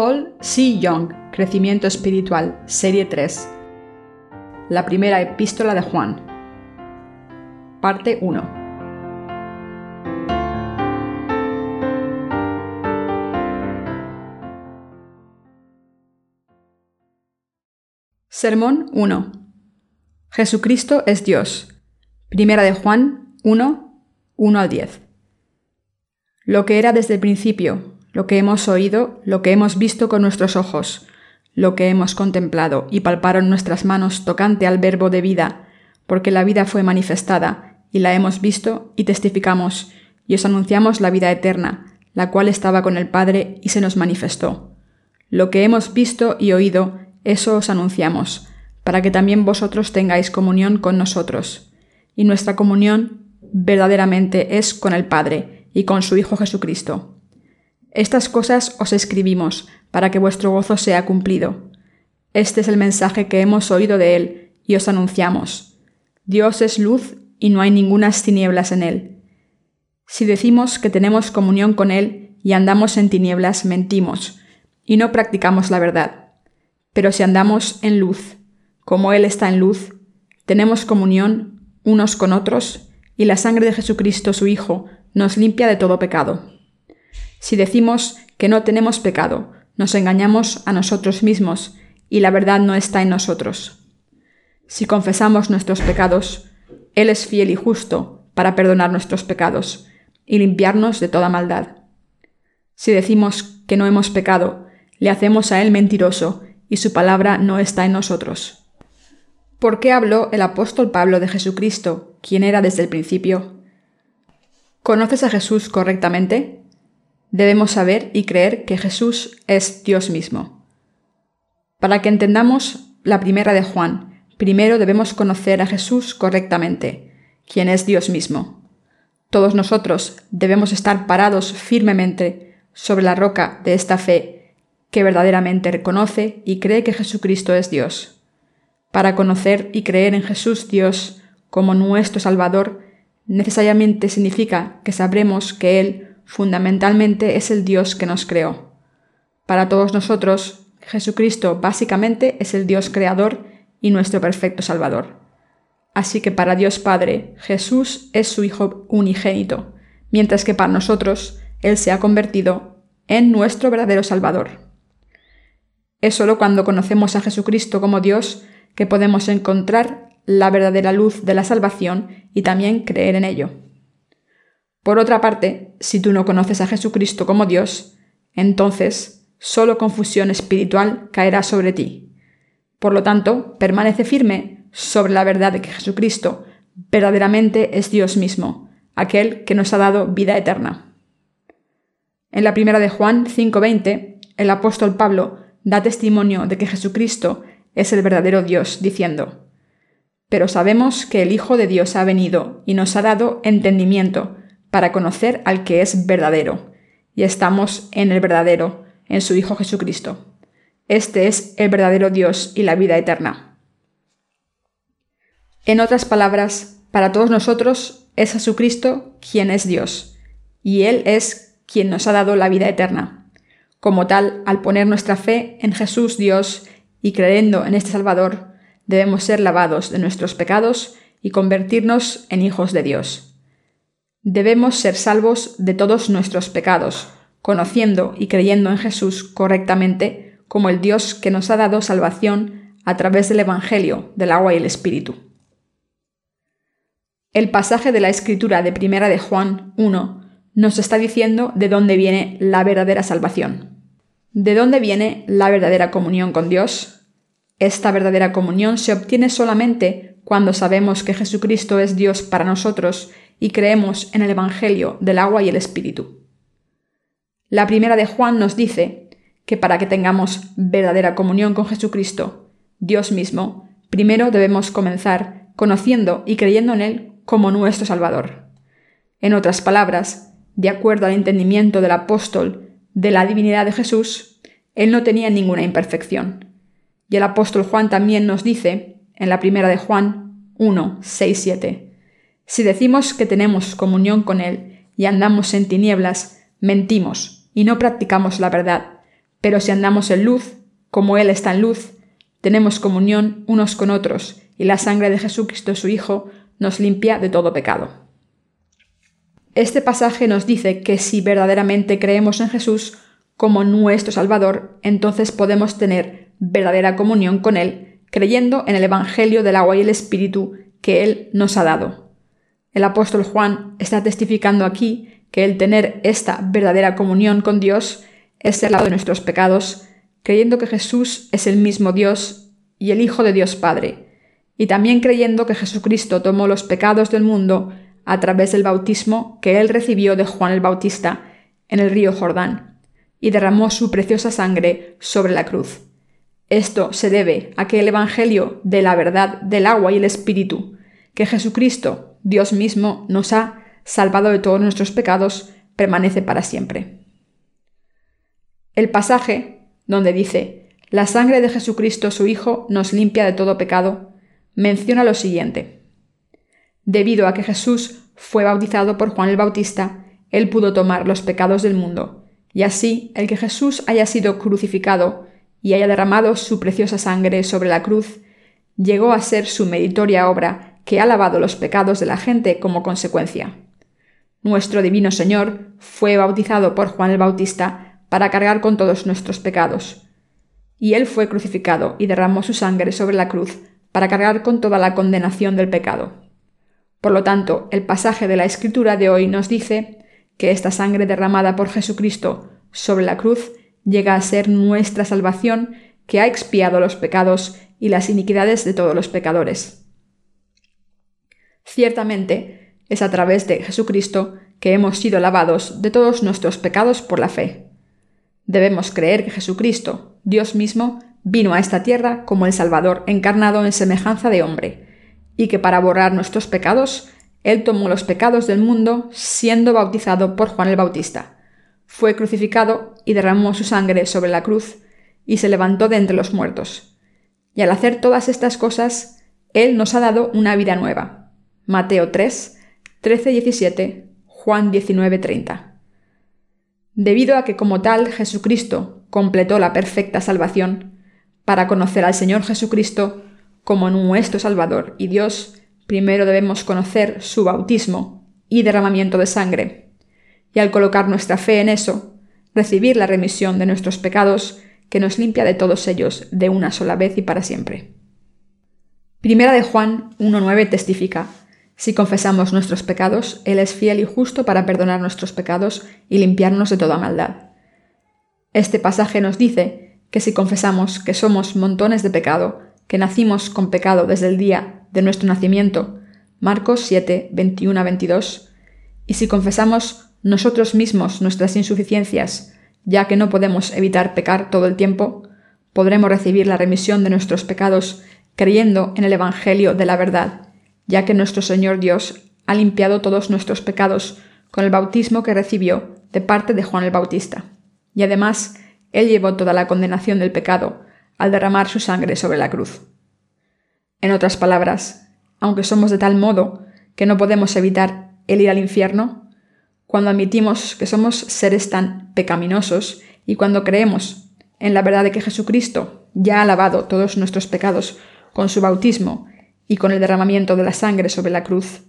Paul C. Young, Crecimiento Espiritual, Serie 3. La primera epístola de Juan. Parte 1. Sermón 1. Jesucristo es Dios. Primera de Juan 1, 1 al 10. Lo que era desde el principio, lo que hemos oído, lo que hemos visto con nuestros ojos, lo que hemos contemplado y palparon nuestras manos tocante al verbo de vida, porque la vida fue manifestada, y la hemos visto y testificamos, y os anunciamos la vida eterna, la cual estaba con el Padre y se nos manifestó. Lo que hemos visto y oído, eso os anunciamos, para que también vosotros tengáis comunión con nosotros. Y nuestra comunión verdaderamente es con el Padre y con su Hijo Jesucristo. Estas cosas os escribimos, para que vuestro gozo sea cumplido. Este es el mensaje que hemos oído de Él, y os anunciamos. Dios es luz, y no hay ningunas tinieblas en Él. Si decimos que tenemos comunión con Él y andamos en tinieblas, mentimos, y no practicamos la verdad. Pero si andamos en luz, como Él está en luz, tenemos comunión unos con otros, y la sangre de Jesucristo su Hijo nos limpia de todo pecado. Si decimos que no tenemos pecado, nos engañamos a nosotros mismos y la verdad no está en nosotros. Si confesamos nuestros pecados, Él es fiel y justo para perdonar nuestros pecados y limpiarnos de toda maldad. Si decimos que no hemos pecado, le hacemos a Él mentiroso y su palabra no está en nosotros. ¿Por qué habló el apóstol Pablo de Jesucristo, quien era desde el principio? ¿Conoces a Jesús correctamente? Debemos saber y creer que Jesús es Dios mismo. Para que entendamos la primera de Juan, primero debemos conocer a Jesús correctamente, quien es Dios mismo. Todos nosotros debemos estar parados firmemente sobre la roca de esta fe que verdaderamente reconoce y cree que Jesucristo es Dios. Para conocer y creer en Jesús Dios como nuestro Salvador, necesariamente significa que sabremos que Él fundamentalmente es el Dios que nos creó. Para todos nosotros, Jesucristo básicamente es el Dios creador y nuestro perfecto Salvador. Así que para Dios Padre, Jesús es su Hijo unigénito, mientras que para nosotros Él se ha convertido en nuestro verdadero Salvador. Es solo cuando conocemos a Jesucristo como Dios que podemos encontrar la verdadera luz de la salvación y también creer en ello. Por otra parte, si tú no conoces a Jesucristo como Dios, entonces solo confusión espiritual caerá sobre ti. Por lo tanto, permanece firme sobre la verdad de que Jesucristo verdaderamente es Dios mismo, aquel que nos ha dado vida eterna. En la primera de Juan 5:20, el apóstol Pablo da testimonio de que Jesucristo es el verdadero Dios, diciendo, Pero sabemos que el Hijo de Dios ha venido y nos ha dado entendimiento, para conocer al que es verdadero, y estamos en el verdadero, en su Hijo Jesucristo. Este es el verdadero Dios y la vida eterna. En otras palabras, para todos nosotros es Jesucristo quien es Dios, y Él es quien nos ha dado la vida eterna. Como tal, al poner nuestra fe en Jesús Dios y creyendo en este Salvador, debemos ser lavados de nuestros pecados y convertirnos en hijos de Dios. Debemos ser salvos de todos nuestros pecados, conociendo y creyendo en Jesús correctamente como el Dios que nos ha dado salvación a través del Evangelio, del agua y el Espíritu. El pasaje de la escritura de Primera de Juan 1 nos está diciendo de dónde viene la verdadera salvación. ¿De dónde viene la verdadera comunión con Dios? Esta verdadera comunión se obtiene solamente cuando sabemos que Jesucristo es Dios para nosotros y creemos en el Evangelio del agua y el Espíritu. La primera de Juan nos dice que para que tengamos verdadera comunión con Jesucristo, Dios mismo, primero debemos comenzar conociendo y creyendo en Él como nuestro Salvador. En otras palabras, de acuerdo al entendimiento del apóstol de la divinidad de Jesús, Él no tenía ninguna imperfección. Y el apóstol Juan también nos dice, en la primera de Juan 1, 6, 7, si decimos que tenemos comunión con Él y andamos en tinieblas, mentimos y no practicamos la verdad, Pero si andamos en luz, como Él está en luz, tenemos comunión unos con otros, y la sangre de Jesucristo su Hijo nos limpia de todo pecado. Este pasaje nos dice que si verdaderamente creemos en Jesús como nuestro Salvador, entonces podemos tener verdadera comunión con Él, creyendo en el Evangelio del agua y el Espíritu que Él nos ha dado. El apóstol Juan está testificando aquí que el tener esta verdadera comunión con Dios es ser lado de nuestros pecados, creyendo que Jesús es el mismo Dios y el Hijo de Dios Padre, y también creyendo que Jesucristo tomó los pecados del mundo a través del bautismo que él recibió de Juan el Bautista en el río Jordán, y derramó su preciosa sangre sobre la cruz. Esto se debe a que el Evangelio de la verdad del agua y el Espíritu, que Jesucristo, Dios mismo, nos ha salvado de todos nuestros pecados, permanece para siempre. El pasaje donde dice, la sangre de Jesucristo su Hijo nos limpia de todo pecado, menciona lo siguiente. Debido a que Jesús fue bautizado por Juan el Bautista, él pudo tomar los pecados del mundo, y así el que Jesús haya sido crucificado y haya derramado su preciosa sangre sobre la cruz, llegó a ser su meritoria obra que ha lavado los pecados de la gente como consecuencia. Nuestro Divino Señor fue bautizado por Juan el Bautista para cargar con todos nuestros pecados. Y él fue crucificado y derramó su sangre sobre la cruz para cargar con toda la condenación del pecado. Por lo tanto, el pasaje de la Escritura de hoy nos dice que esta sangre derramada por Jesucristo sobre la cruz llega a ser nuestra salvación que ha expiado los pecados y las iniquidades de todos los pecadores. Ciertamente, es a través de Jesucristo que hemos sido lavados de todos nuestros pecados por la fe. Debemos creer que Jesucristo, Dios mismo, vino a esta tierra como el Salvador encarnado en semejanza de hombre, y que para borrar nuestros pecados, Él tomó los pecados del mundo siendo bautizado por Juan el Bautista. Fue crucificado y derramó su sangre sobre la cruz, y se levantó de entre los muertos. Y al hacer todas estas cosas, Él nos ha dado una vida nueva. Mateo 3, 13 17, Juan 19 30. Debido a que como tal Jesucristo completó la perfecta salvación, para conocer al Señor Jesucristo como nuestro Salvador y Dios, primero debemos conocer su bautismo y derramamiento de sangre, y al colocar nuestra fe en eso, recibir la remisión de nuestros pecados que nos limpia de todos ellos de una sola vez y para siempre. Primera de Juan 1.9 testifica, si confesamos nuestros pecados, Él es fiel y justo para perdonar nuestros pecados y limpiarnos de toda maldad. Este pasaje nos dice que si confesamos que somos montones de pecado, que nacimos con pecado desde el día de nuestro nacimiento, Marcos 7, 21 a 22, y si confesamos nosotros mismos nuestras insuficiencias, ya que no podemos evitar pecar todo el tiempo, podremos recibir la remisión de nuestros pecados creyendo en el Evangelio de la verdad, ya que nuestro Señor Dios ha limpiado todos nuestros pecados con el bautismo que recibió de parte de Juan el Bautista. Y además, Él llevó toda la condenación del pecado al derramar su sangre sobre la cruz. En otras palabras, aunque somos de tal modo que no podemos evitar el ir al infierno, cuando admitimos que somos seres tan pecaminosos y cuando creemos en la verdad de que Jesucristo ya ha lavado todos nuestros pecados con su bautismo y con el derramamiento de la sangre sobre la cruz,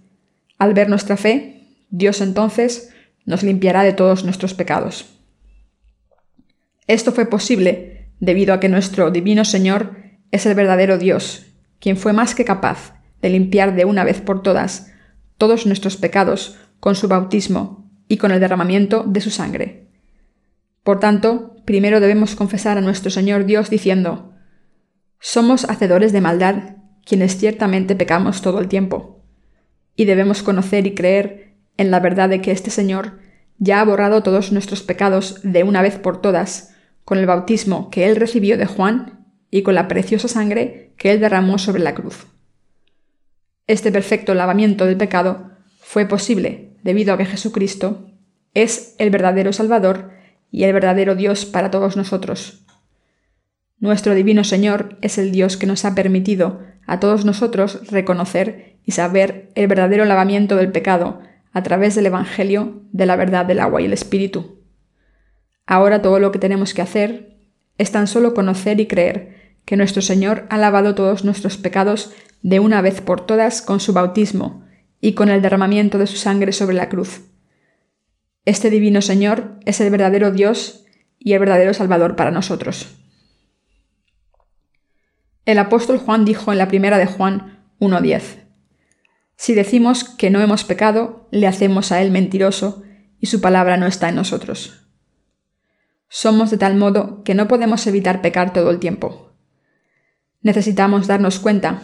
al ver nuestra fe, Dios entonces nos limpiará de todos nuestros pecados. Esto fue posible debido a que nuestro Divino Señor es el verdadero Dios, quien fue más que capaz de limpiar de una vez por todas todos nuestros pecados con su bautismo y con el derramamiento de su sangre. Por tanto, primero debemos confesar a nuestro Señor Dios diciendo, Somos hacedores de maldad, quienes ciertamente pecamos todo el tiempo, y debemos conocer y creer en la verdad de que este Señor ya ha borrado todos nuestros pecados de una vez por todas, con el bautismo que él recibió de Juan y con la preciosa sangre que él derramó sobre la cruz. Este perfecto lavamiento del pecado fue posible debido a que Jesucristo es el verdadero Salvador y el verdadero Dios para todos nosotros. Nuestro Divino Señor es el Dios que nos ha permitido a todos nosotros reconocer y saber el verdadero lavamiento del pecado a través del Evangelio de la verdad del agua y el Espíritu. Ahora todo lo que tenemos que hacer es tan solo conocer y creer que nuestro Señor ha lavado todos nuestros pecados de una vez por todas con su bautismo y con el derramamiento de su sangre sobre la cruz. Este divino Señor es el verdadero Dios y el verdadero Salvador para nosotros. El apóstol Juan dijo en la primera de Juan 1.10, Si decimos que no hemos pecado, le hacemos a él mentiroso, y su palabra no está en nosotros. Somos de tal modo que no podemos evitar pecar todo el tiempo. Necesitamos darnos cuenta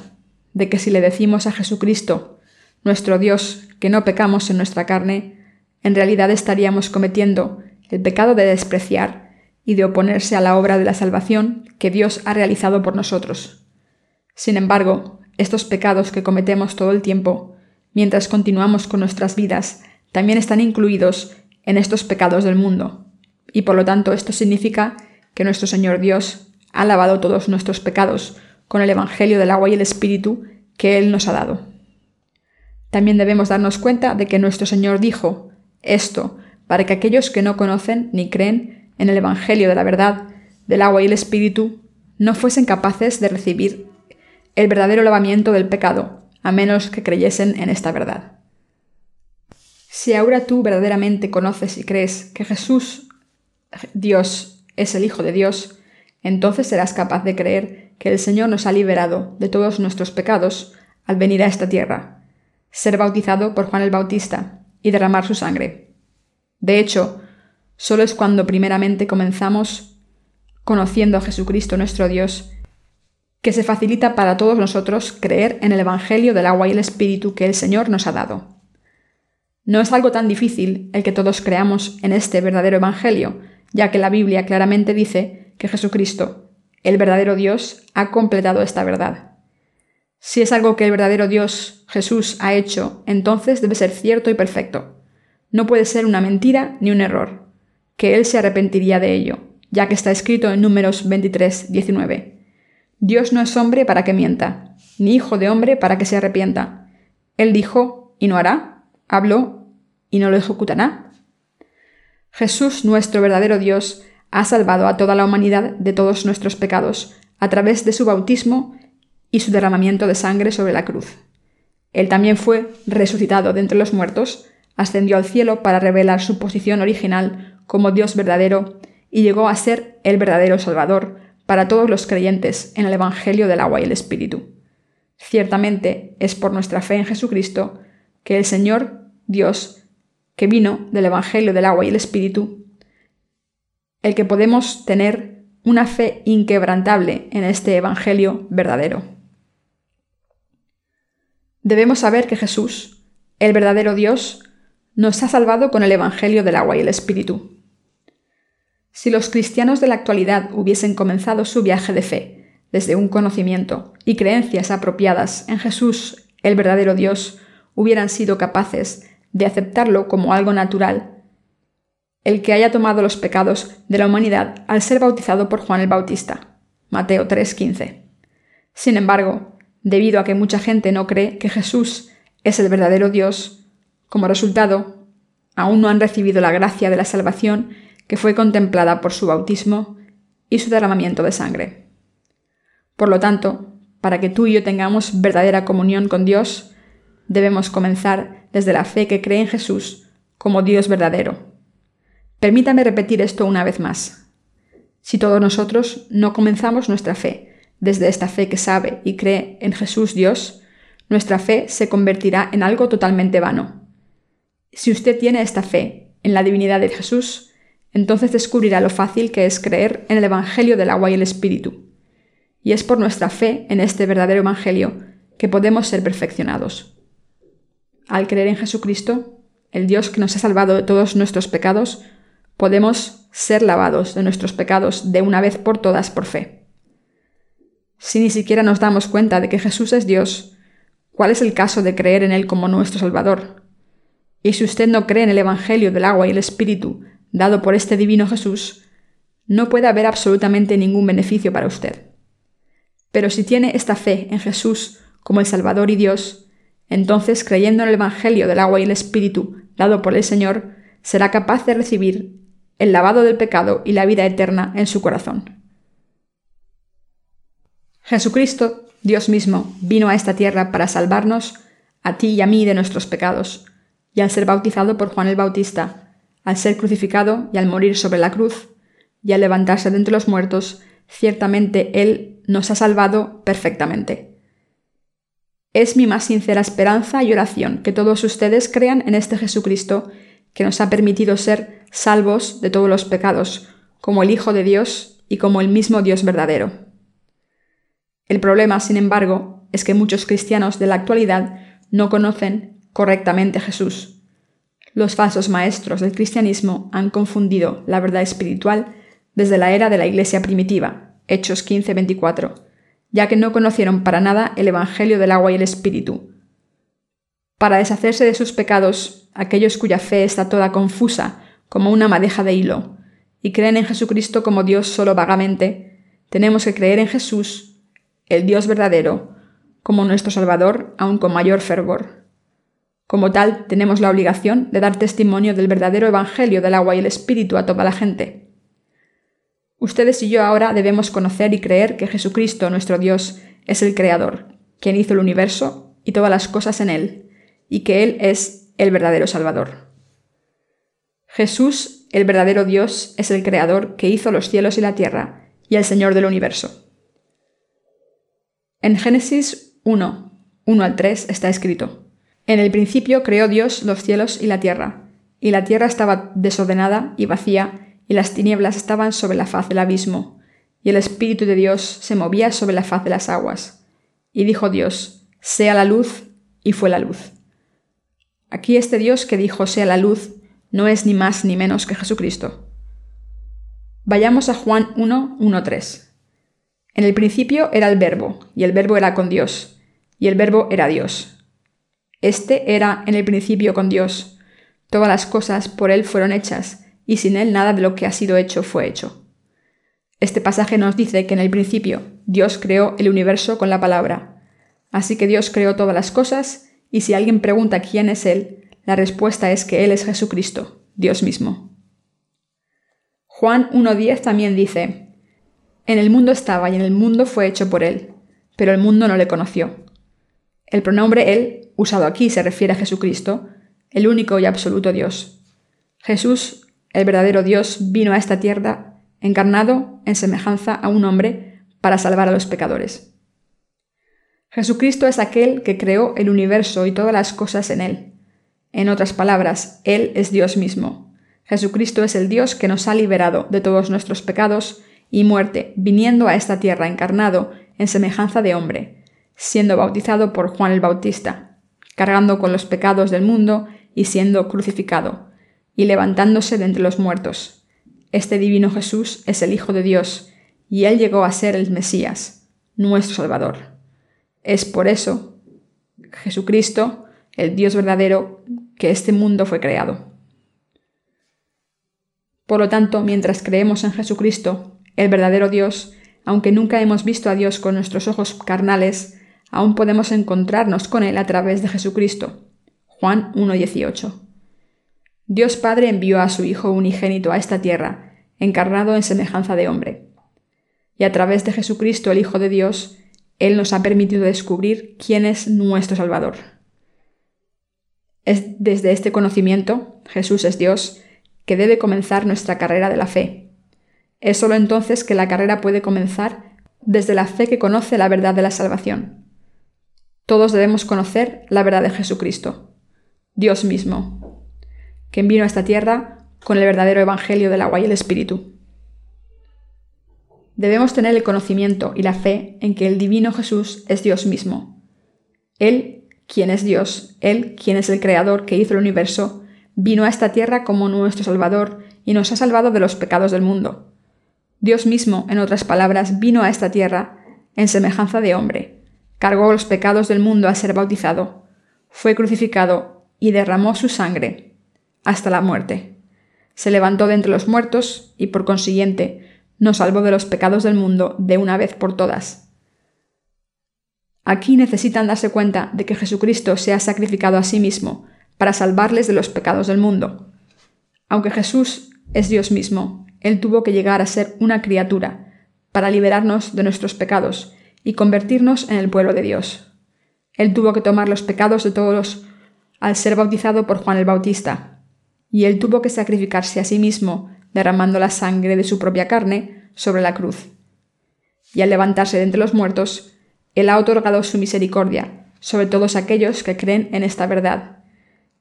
de que si le decimos a Jesucristo, nuestro Dios, que no pecamos en nuestra carne, en realidad estaríamos cometiendo el pecado de despreciar y de oponerse a la obra de la salvación que Dios ha realizado por nosotros. Sin embargo, estos pecados que cometemos todo el tiempo, mientras continuamos con nuestras vidas, también están incluidos en estos pecados del mundo, y por lo tanto esto significa que nuestro Señor Dios ha lavado todos nuestros pecados con el Evangelio del agua y el Espíritu que Él nos ha dado. También debemos darnos cuenta de que nuestro Señor dijo esto para que aquellos que no conocen ni creen en el Evangelio de la verdad, del agua y el Espíritu, no fuesen capaces de recibir el verdadero lavamiento del pecado, a menos que creyesen en esta verdad. Si ahora tú verdaderamente conoces y crees que Jesús, Dios, es el Hijo de Dios, entonces serás capaz de creer que el Señor nos ha liberado de todos nuestros pecados al venir a esta tierra, ser bautizado por Juan el Bautista y derramar su sangre. De hecho, Solo es cuando primeramente comenzamos conociendo a Jesucristo nuestro Dios que se facilita para todos nosotros creer en el Evangelio del agua y el Espíritu que el Señor nos ha dado. No es algo tan difícil el que todos creamos en este verdadero Evangelio, ya que la Biblia claramente dice que Jesucristo, el verdadero Dios, ha completado esta verdad. Si es algo que el verdadero Dios, Jesús, ha hecho, entonces debe ser cierto y perfecto. No puede ser una mentira ni un error que él se arrepentiría de ello, ya que está escrito en Números 23, 19. Dios no es hombre para que mienta, ni hijo de hombre para que se arrepienta. Él dijo, y no hará, habló, y no lo ejecutará. Jesús, nuestro verdadero Dios, ha salvado a toda la humanidad de todos nuestros pecados, a través de su bautismo y su derramamiento de sangre sobre la cruz. Él también fue resucitado de entre los muertos, ascendió al cielo para revelar su posición original como Dios verdadero y llegó a ser el verdadero Salvador para todos los creyentes en el Evangelio del agua y el Espíritu. Ciertamente es por nuestra fe en Jesucristo que el Señor Dios, que vino del Evangelio del agua y el Espíritu, el que podemos tener una fe inquebrantable en este Evangelio verdadero. Debemos saber que Jesús, el verdadero Dios, nos ha salvado con el Evangelio del agua y el Espíritu. Si los cristianos de la actualidad hubiesen comenzado su viaje de fe desde un conocimiento y creencias apropiadas en Jesús, el verdadero Dios, hubieran sido capaces de aceptarlo como algo natural, el que haya tomado los pecados de la humanidad al ser bautizado por Juan el Bautista. Mateo 3:15. Sin embargo, debido a que mucha gente no cree que Jesús es el verdadero Dios, como resultado, aún no han recibido la gracia de la salvación que fue contemplada por su bautismo y su derramamiento de sangre. Por lo tanto, para que tú y yo tengamos verdadera comunión con Dios, debemos comenzar desde la fe que cree en Jesús como Dios verdadero. Permítame repetir esto una vez más. Si todos nosotros no comenzamos nuestra fe desde esta fe que sabe y cree en Jesús Dios, nuestra fe se convertirá en algo totalmente vano. Si usted tiene esta fe en la divinidad de Jesús, entonces descubrirá lo fácil que es creer en el Evangelio del agua y el Espíritu. Y es por nuestra fe en este verdadero Evangelio que podemos ser perfeccionados. Al creer en Jesucristo, el Dios que nos ha salvado de todos nuestros pecados, podemos ser lavados de nuestros pecados de una vez por todas por fe. Si ni siquiera nos damos cuenta de que Jesús es Dios, ¿cuál es el caso de creer en Él como nuestro Salvador? Y si usted no cree en el Evangelio del agua y el Espíritu, dado por este divino Jesús, no puede haber absolutamente ningún beneficio para usted. Pero si tiene esta fe en Jesús como el Salvador y Dios, entonces creyendo en el Evangelio del agua y el Espíritu dado por el Señor, será capaz de recibir el lavado del pecado y la vida eterna en su corazón. Jesucristo, Dios mismo, vino a esta tierra para salvarnos a ti y a mí de nuestros pecados, y al ser bautizado por Juan el Bautista, al ser crucificado y al morir sobre la cruz, y al levantarse de entre los muertos, ciertamente Él nos ha salvado perfectamente. Es mi más sincera esperanza y oración que todos ustedes crean en este Jesucristo que nos ha permitido ser salvos de todos los pecados, como el Hijo de Dios y como el mismo Dios verdadero. El problema, sin embargo, es que muchos cristianos de la actualidad no conocen correctamente a Jesús. Los falsos maestros del cristianismo han confundido la verdad espiritual desde la era de la Iglesia primitiva, Hechos 15:24, ya que no conocieron para nada el Evangelio del agua y el Espíritu. Para deshacerse de sus pecados, aquellos cuya fe está toda confusa como una madeja de hilo, y creen en Jesucristo como Dios solo vagamente, tenemos que creer en Jesús, el Dios verdadero, como nuestro Salvador, aun con mayor fervor. Como tal, tenemos la obligación de dar testimonio del verdadero Evangelio del agua y el Espíritu a toda la gente. Ustedes y yo ahora debemos conocer y creer que Jesucristo, nuestro Dios, es el Creador, quien hizo el universo y todas las cosas en él, y que Él es el verdadero Salvador. Jesús, el verdadero Dios, es el Creador que hizo los cielos y la tierra, y el Señor del universo. En Génesis 1, 1 al 3 está escrito, En el principio creó Dios los cielos y la tierra, y la tierra estaba desordenada y vacía, y las tinieblas estaban sobre la faz del abismo, y el Espíritu de Dios se movía sobre la faz de las aguas. Y dijo Dios, Sea la luz, y fue la luz. Aquí este Dios que dijo sea la luz no es ni más ni menos que Jesucristo. Vayamos a Juan 1, 1, 3. En el principio era el verbo, y el verbo era con Dios, y el verbo era Dios. Este era en el principio con Dios. Todas las cosas por Él fueron hechas, y sin Él nada de lo que ha sido hecho fue hecho. Este pasaje nos dice que en el principio Dios creó el universo con la palabra. Así que Dios creó todas las cosas, y si alguien pregunta quién es Él, la respuesta es que Él es Jesucristo, Dios mismo. Juan 1.10 también dice, En el mundo estaba y en el mundo fue hecho por Él, pero el mundo no le conoció. El pronombre Él, usado aquí, se refiere a Jesucristo, el único y absoluto Dios. Jesús, el verdadero Dios, vino a esta tierra encarnado en semejanza a un hombre para salvar a los pecadores. Jesucristo es aquel que creó el universo y todas las cosas en él. En otras palabras, Él es Dios mismo. Jesucristo es el Dios que nos ha liberado de todos nuestros pecados y muerte, viniendo a esta tierra encarnado en semejanza de hombre, siendo bautizado por Juan el Bautista, cargando con los pecados del mundo y siendo crucificado, y levantándose de entre los muertos. Este divino Jesús es el Hijo de Dios, y Él llegó a ser el Mesías, nuestro Salvador. Es por eso, Jesucristo, el Dios verdadero, que este mundo fue creado. Por lo tanto, mientras creemos en Jesucristo, el verdadero Dios, aunque nunca hemos visto a Dios con nuestros ojos carnales, aún podemos encontrarnos con Él a través de Jesucristo. Juan 1.18. Dios Padre envió a su Hijo unigénito a esta tierra, encarnado en semejanza de hombre. Y a través de Jesucristo, el Hijo de Dios, él nos ha permitido descubrir quién es nuestro Salvador. Es desde este conocimiento, Jesús es Dios, que debe comenzar nuestra carrera de la fe. Es sólo entonces que la carrera puede comenzar desde la fe que conoce la verdad de la salvación. Todos debemos conocer la verdad de Jesucristo, Dios mismo, quien vino a esta tierra con el verdadero Evangelio del agua y el Espíritu. Debemos tener el conocimiento y la fe en que el divino Jesús es Dios mismo. Él, quien es Dios, Él, quien es el Creador que hizo el universo, vino a esta tierra como nuestro Salvador y nos ha salvado de los pecados del mundo. Dios mismo, en otras palabras, vino a esta tierra en semejanza de hombre, cargó los pecados del mundo al ser bautizado, fue crucificado y derramó su sangre hasta la muerte. Se levantó de entre los muertos y, por consiguiente, nos salvó de los pecados del mundo de una vez por todas. Aquí necesitan darse cuenta de que Jesucristo se ha sacrificado a sí mismo para salvarles de los pecados del mundo. Aunque Jesús es Dios mismo, Él tuvo que llegar a ser una criatura para liberarnos de nuestros pecados y convertirnos en el pueblo de Dios. Él tuvo que tomar los pecados de todos al ser bautizado por Juan el Bautista, y él tuvo que sacrificarse a sí mismo, derramando la sangre de su propia carne sobre la cruz. Y al levantarse de entre los muertos, él ha otorgado su misericordia sobre todos aquellos que creen en esta verdad,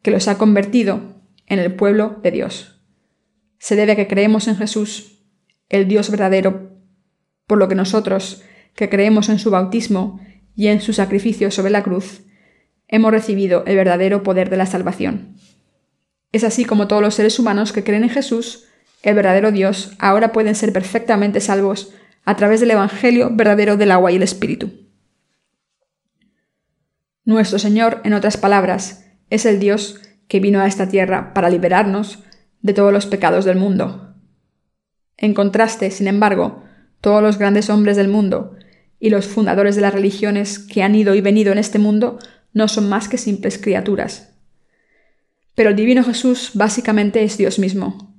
que los ha convertido en el pueblo de Dios. Se debe a que creemos en Jesús, el Dios verdadero, por lo que nosotros, que creemos en su bautismo y en su sacrificio sobre la cruz, hemos recibido el verdadero poder de la salvación. Es así como todos los seres humanos que creen en Jesús, el verdadero Dios, ahora pueden ser perfectamente salvos a través del Evangelio verdadero del agua y el Espíritu. Nuestro Señor, en otras palabras, es el Dios que vino a esta tierra para liberarnos de todos los pecados del mundo. En contraste, sin embargo, todos los grandes hombres del mundo y los fundadores de las religiones que han ido y venido en este mundo no son más que simples criaturas. Pero el divino Jesús básicamente es Dios mismo.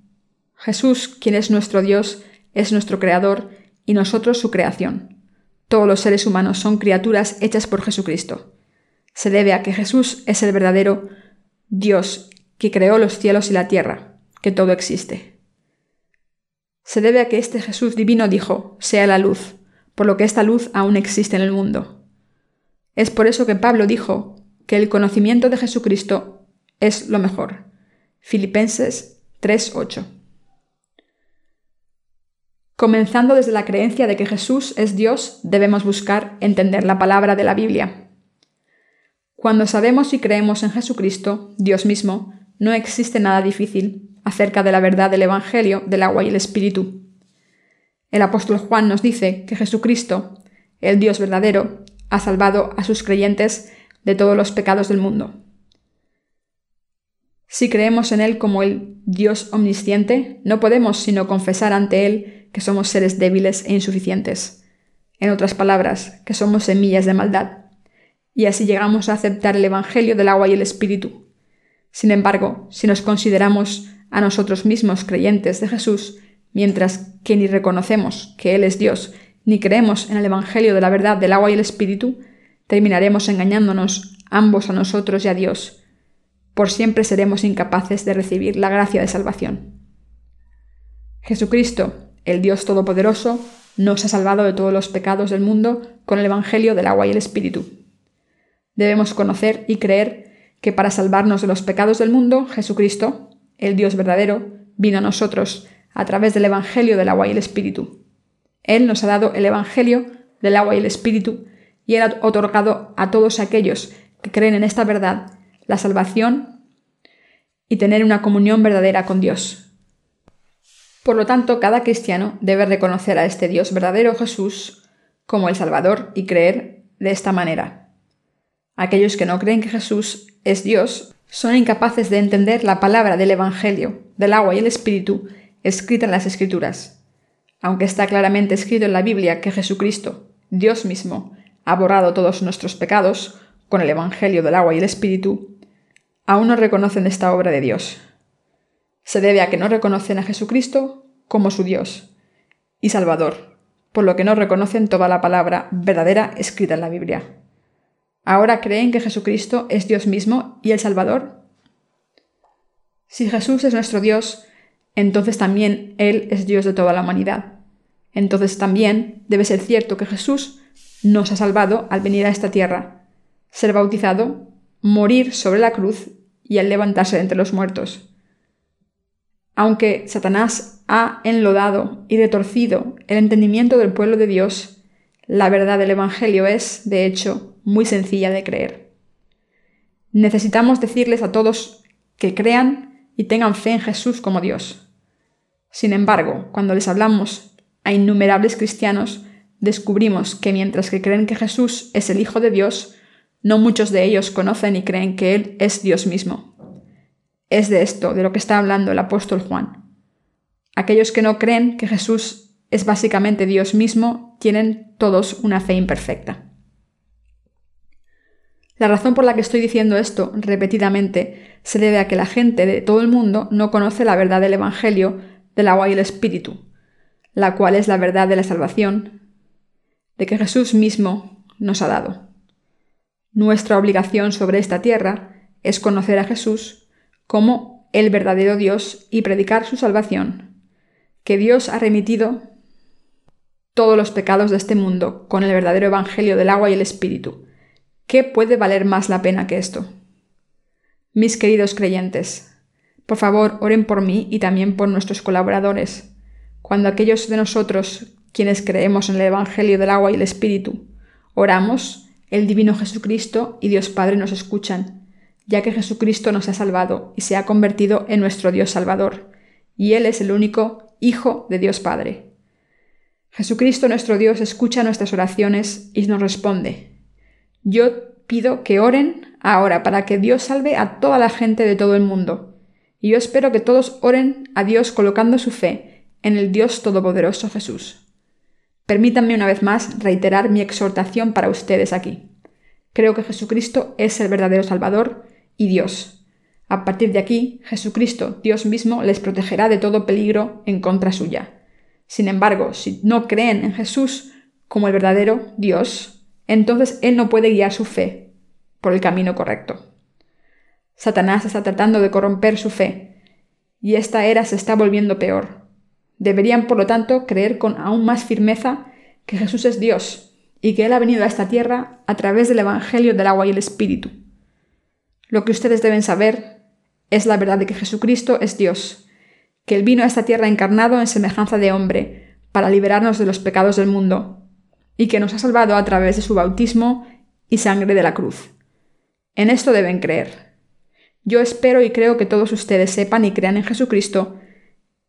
Jesús, quien es nuestro Dios, es nuestro Creador y nosotros su creación. Todos los seres humanos son criaturas hechas por Jesucristo. Se debe a que Jesús es el verdadero Dios que creó los cielos y la tierra, que todo existe. Se debe a que este Jesús divino dijo, sea la luz, por lo que esta luz aún existe en el mundo. Es por eso que Pablo dijo que el conocimiento de Jesucristo es lo mejor. Filipenses 3:8. Comenzando desde la creencia de que Jesús es Dios, debemos buscar entender la palabra de la Biblia. Cuando sabemos y creemos en Jesucristo, Dios mismo, no existe nada difícil acerca de la verdad del Evangelio del agua y el Espíritu. El apóstol Juan nos dice que Jesucristo, el Dios verdadero, ha salvado a sus creyentes de todos los pecados del mundo. Si creemos en Él como el Dios omnisciente, no podemos sino confesar ante Él que somos seres débiles e insuficientes. En otras palabras, que somos semillas de maldad. Y así llegamos a aceptar el Evangelio del agua y el Espíritu. Sin embargo, si nos consideramos a nosotros mismos creyentes de Jesús, mientras que ni reconocemos que Él es Dios ni creemos en el Evangelio de la verdad del agua y el Espíritu, terminaremos engañándonos ambos a nosotros y a Dios. Por siempre seremos incapaces de recibir la gracia de salvación. Jesucristo, el Dios Todopoderoso, nos ha salvado de todos los pecados del mundo con el Evangelio del agua y el Espíritu. Debemos conocer y creer que para salvarnos de los pecados del mundo, Jesucristo, el Dios verdadero, vino a nosotros a través del Evangelio del agua y el Espíritu. Él nos ha dado el Evangelio del agua y el Espíritu, y Él ha otorgado a todos aquellos que creen en esta verdad la salvación y tener una comunión verdadera con Dios. Por lo tanto, cada cristiano debe reconocer a este Dios verdadero Jesús como el Salvador y creer de esta manera. Aquellos que no creen que Jesús es Dios son incapaces de entender la palabra del Evangelio, del agua y el Espíritu escrita en las Escrituras aunque está claramente escrito en la Biblia que Jesucristo, Dios mismo, ha borrado todos nuestros pecados con el Evangelio del agua y el Espíritu, aún no reconocen esta obra de Dios. Se debe a que no reconocen a Jesucristo como su Dios y Salvador, por lo que no reconocen toda la palabra verdadera escrita en la Biblia. ¿Ahora creen que Jesucristo es Dios mismo y el Salvador? Si Jesús es nuestro Dios, entonces también Él es Dios de toda la humanidad. Entonces también debe ser cierto que Jesús nos ha salvado al venir a esta tierra, ser bautizado, morir sobre la cruz y al levantarse de entre los muertos. Aunque Satanás ha enlodado y retorcido el entendimiento del pueblo de Dios, la verdad del Evangelio es, de hecho, muy sencilla de creer. Necesitamos decirles a todos que crean y tengan fe en Jesús como Dios. Sin embargo, cuando les hablamos a innumerables cristianos, descubrimos que mientras que creen que Jesús es el Hijo de Dios, no muchos de ellos conocen y creen que Él es Dios mismo. Es de esto de lo que está hablando el apóstol Juan. Aquellos que no creen que Jesús es básicamente Dios mismo tienen todos una fe imperfecta. La razón por la que estoy diciendo esto repetidamente se debe a que la gente de todo el mundo no conoce la verdad del Evangelio del agua y el espíritu, la cual es la verdad de la salvación. de que Jesús mismo nos ha dado. Nuestra obligación sobre esta tierra es conocer a Jesús como el verdadero Dios y predicar su salvación, que Dios ha remitido todos los pecados de este mundo con el verdadero Evangelio del agua y el Espíritu. ¿Qué puede valer más la pena que esto? Mis queridos creyentes, por favor oren por mí y también por nuestros colaboradores. Cuando aquellos de nosotros quienes creemos en el Evangelio del agua y el Espíritu, oramos, el Divino Jesucristo y Dios Padre nos escuchan, ya que Jesucristo nos ha salvado y se ha convertido en nuestro Dios Salvador, y Él es el único Hijo de Dios Padre. Jesucristo nuestro Dios escucha nuestras oraciones y nos responde. Yo pido que oren ahora para que Dios salve a toda la gente de todo el mundo. Y yo espero que todos oren a Dios colocando su fe en el Dios Todopoderoso Jesús. Permítanme una vez más reiterar mi exhortación para ustedes aquí. Creo que Jesucristo es el verdadero Salvador y Dios. A partir de aquí, Jesucristo, Dios mismo, les protegerá de todo peligro en contra suya. Sin embargo, si no creen en Jesús como el verdadero Dios, entonces Él no puede guiar su fe por el camino correcto. Satanás está tratando de corromper su fe, y esta era se está volviendo peor. Deberían, por lo tanto, creer con aún más firmeza que Jesús es Dios y que Él ha venido a esta tierra a través del Evangelio del agua y el Espíritu. Lo que ustedes deben saber es la verdad de que Jesucristo es Dios, que Él vino a esta tierra encarnado en semejanza de hombre, para liberarnos de los pecados del mundo, y que nos ha salvado a través de su bautismo y sangre de la cruz. En esto deben creer. Yo espero y creo que todos ustedes sepan y crean en Jesucristo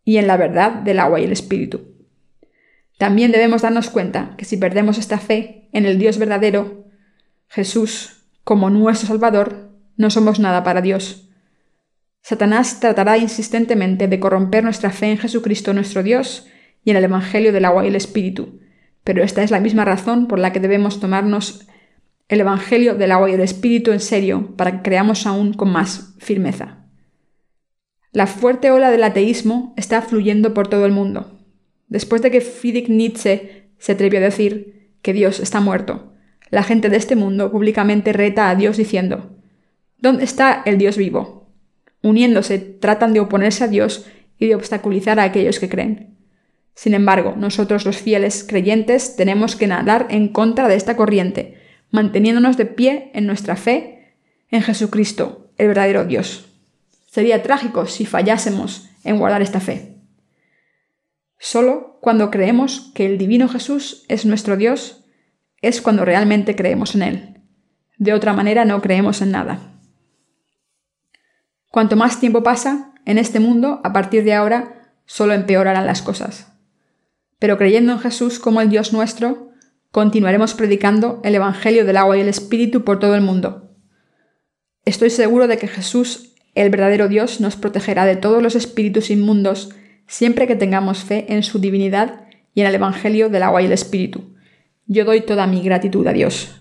y en la verdad del agua y el Espíritu. También debemos darnos cuenta que si perdemos esta fe en el Dios verdadero, Jesús, como nuestro Salvador, no somos nada para Dios. Satanás tratará insistentemente de corromper nuestra fe en Jesucristo nuestro Dios y en el Evangelio del agua y el Espíritu, pero esta es la misma razón por la que debemos tomarnos el Evangelio del agua y el Espíritu en serio para que creamos aún con más firmeza. La fuerte ola del ateísmo está fluyendo por todo el mundo. Después de que Friedrich Nietzsche se atrevió a decir que Dios está muerto, la gente de este mundo públicamente reta a Dios diciendo, ¿Dónde está el Dios vivo? Uniéndose, tratan de oponerse a Dios y de obstaculizar a aquellos que creen. Sin embargo, nosotros los fieles creyentes tenemos que nadar en contra de esta corriente, manteniéndonos de pie en nuestra fe en Jesucristo, el verdadero Dios. Sería trágico si fallásemos en guardar esta fe. Solo cuando creemos que el Divino Jesús es nuestro Dios es cuando realmente creemos en Él. De otra manera no creemos en nada. Cuanto más tiempo pasa en este mundo, a partir de ahora, solo empeorarán las cosas. Pero creyendo en Jesús como el Dios nuestro, continuaremos predicando el Evangelio del agua y el Espíritu por todo el mundo. Estoy seguro de que Jesús el verdadero Dios nos protegerá de todos los espíritus inmundos siempre que tengamos fe en su divinidad y en el Evangelio del agua y el Espíritu. Yo doy toda mi gratitud a Dios.